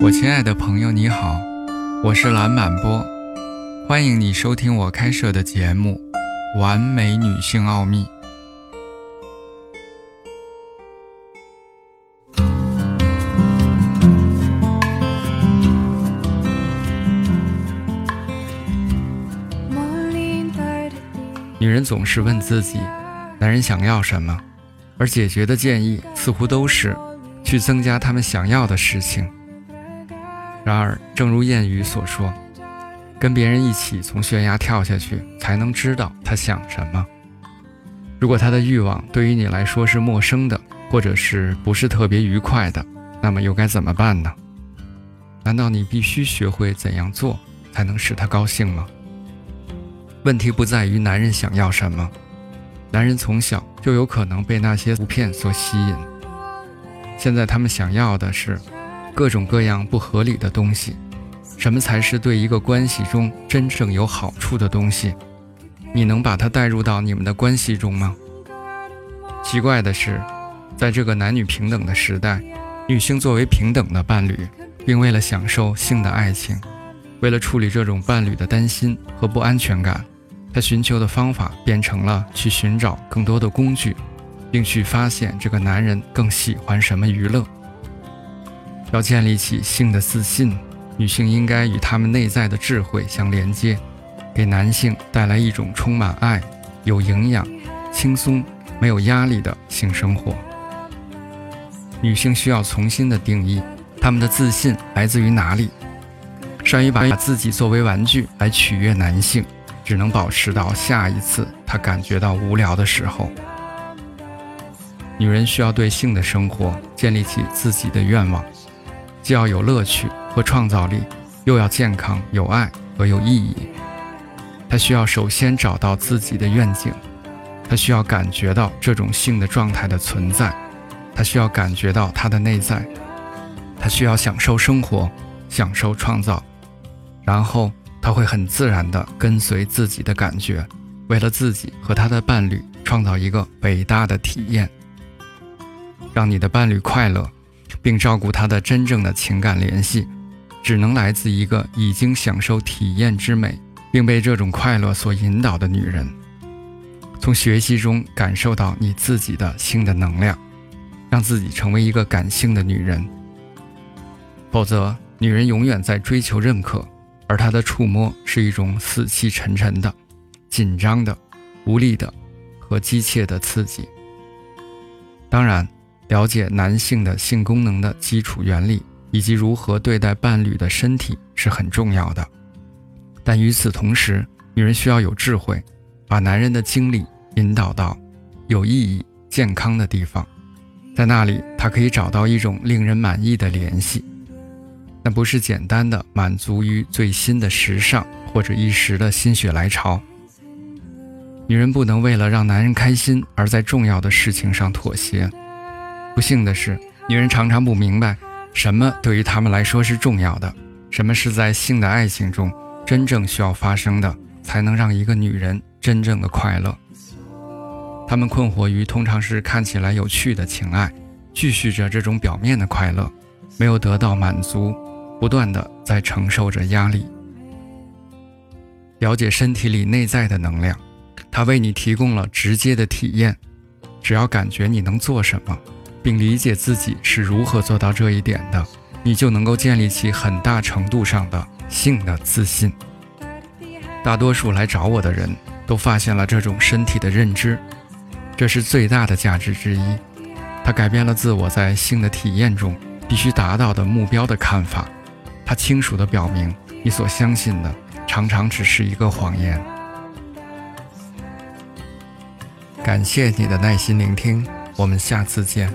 我亲爱的朋友，你好，我是蓝满波，欢迎你收听我开设的节目《完美女性奥秘》。女人总是问自己，男人想要什么，而解决的建议似乎都是去增加他们想要的事情。然而，正如谚语所说，跟别人一起从悬崖跳下去，才能知道他想什么。如果他的欲望对于你来说是陌生的，或者是不是特别愉快的，那么又该怎么办呢？难道你必须学会怎样做才能使他高兴吗？问题不在于男人想要什么，男人从小就有可能被那些图片所吸引。现在他们想要的是。各种各样不合理的东西，什么才是对一个关系中真正有好处的东西？你能把它带入到你们的关系中吗？奇怪的是，在这个男女平等的时代，女性作为平等的伴侣，并为了享受性的爱情，为了处理这种伴侣的担心和不安全感，她寻求的方法变成了去寻找更多的工具，并去发现这个男人更喜欢什么娱乐。要建立起性的自信，女性应该与她们内在的智慧相连接，给男性带来一种充满爱、有营养、轻松、没有压力的性生活。女性需要重新的定义，她们的自信来自于哪里？善于把自己作为玩具来取悦男性，只能保持到下一次她感觉到无聊的时候。女人需要对性的生活建立起自己的愿望。既要有乐趣和创造力，又要健康、有爱和有意义。他需要首先找到自己的愿景，他需要感觉到这种性的状态的存在，他需要感觉到他的内在，他需要享受生活，享受创造，然后他会很自然地跟随自己的感觉，为了自己和他的伴侣创造一个伟大的体验，让你的伴侣快乐。并照顾他的真正的情感联系，只能来自一个已经享受体验之美，并被这种快乐所引导的女人。从学习中感受到你自己的性的能量，让自己成为一个感性的女人。否则，女人永远在追求认可，而她的触摸是一种死气沉沉的、紧张的、无力的和机械的刺激。当然。了解男性的性功能的基础原理，以及如何对待伴侣的身体是很重要的。但与此同时，女人需要有智慧，把男人的精力引导到有意义、健康的地方，在那里，她可以找到一种令人满意的联系。那不是简单的满足于最新的时尚或者一时的心血来潮。女人不能为了让男人开心而在重要的事情上妥协。不幸的是，女人常常不明白什么对于她们来说是重要的，什么是在性的爱情中真正需要发生的，才能让一个女人真正的快乐。她们困惑于通常是看起来有趣的情爱，继续着这种表面的快乐，没有得到满足，不断的在承受着压力。了解身体里内在的能量，它为你提供了直接的体验，只要感觉你能做什么。并理解自己是如何做到这一点的，你就能够建立起很大程度上的性的自信。大多数来找我的人都发现了这种身体的认知，这是最大的价值之一。它改变了自我在性的体验中必须达到的目标的看法。它清楚地表明，你所相信的常常只是一个谎言。感谢你的耐心聆听，我们下次见。